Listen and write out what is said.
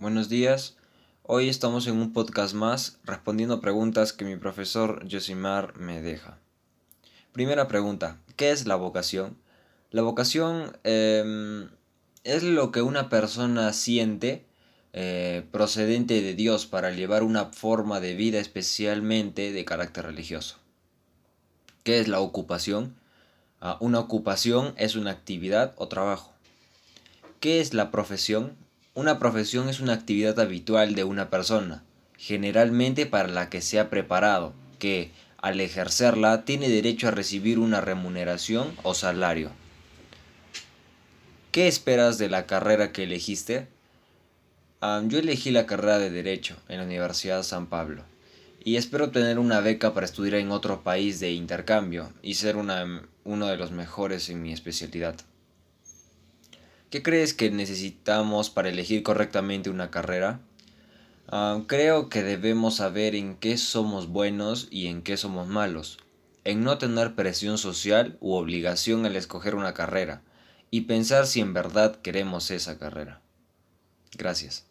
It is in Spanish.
Buenos días. Hoy estamos en un podcast más respondiendo preguntas que mi profesor Josimar me deja. Primera pregunta, ¿qué es la vocación? La vocación em, es lo que una persona siente eh, procedente de Dios para llevar una forma de vida especialmente de carácter religioso. ¿Qué es la ocupación? Ah, una ocupación es una actividad o trabajo. ¿Qué es la profesión? Una profesión es una actividad habitual de una persona, generalmente para la que se ha preparado, que, al ejercerla, tiene derecho a recibir una remuneración o salario. ¿Qué esperas de la carrera que elegiste? Ah, yo elegí la carrera de Derecho en la Universidad San Pablo y espero tener una beca para estudiar en otro país de intercambio y ser uno de los mejores en mi especialidad. ¿Qué crees que necesitamos para elegir correctamente una carrera? Ah, creo que debemos saber en qué somos buenos y en qué somos malos, en no tener presión social u obligación al escoger una carrera, y pensar si en verdad queremos esa carrera. Gracias.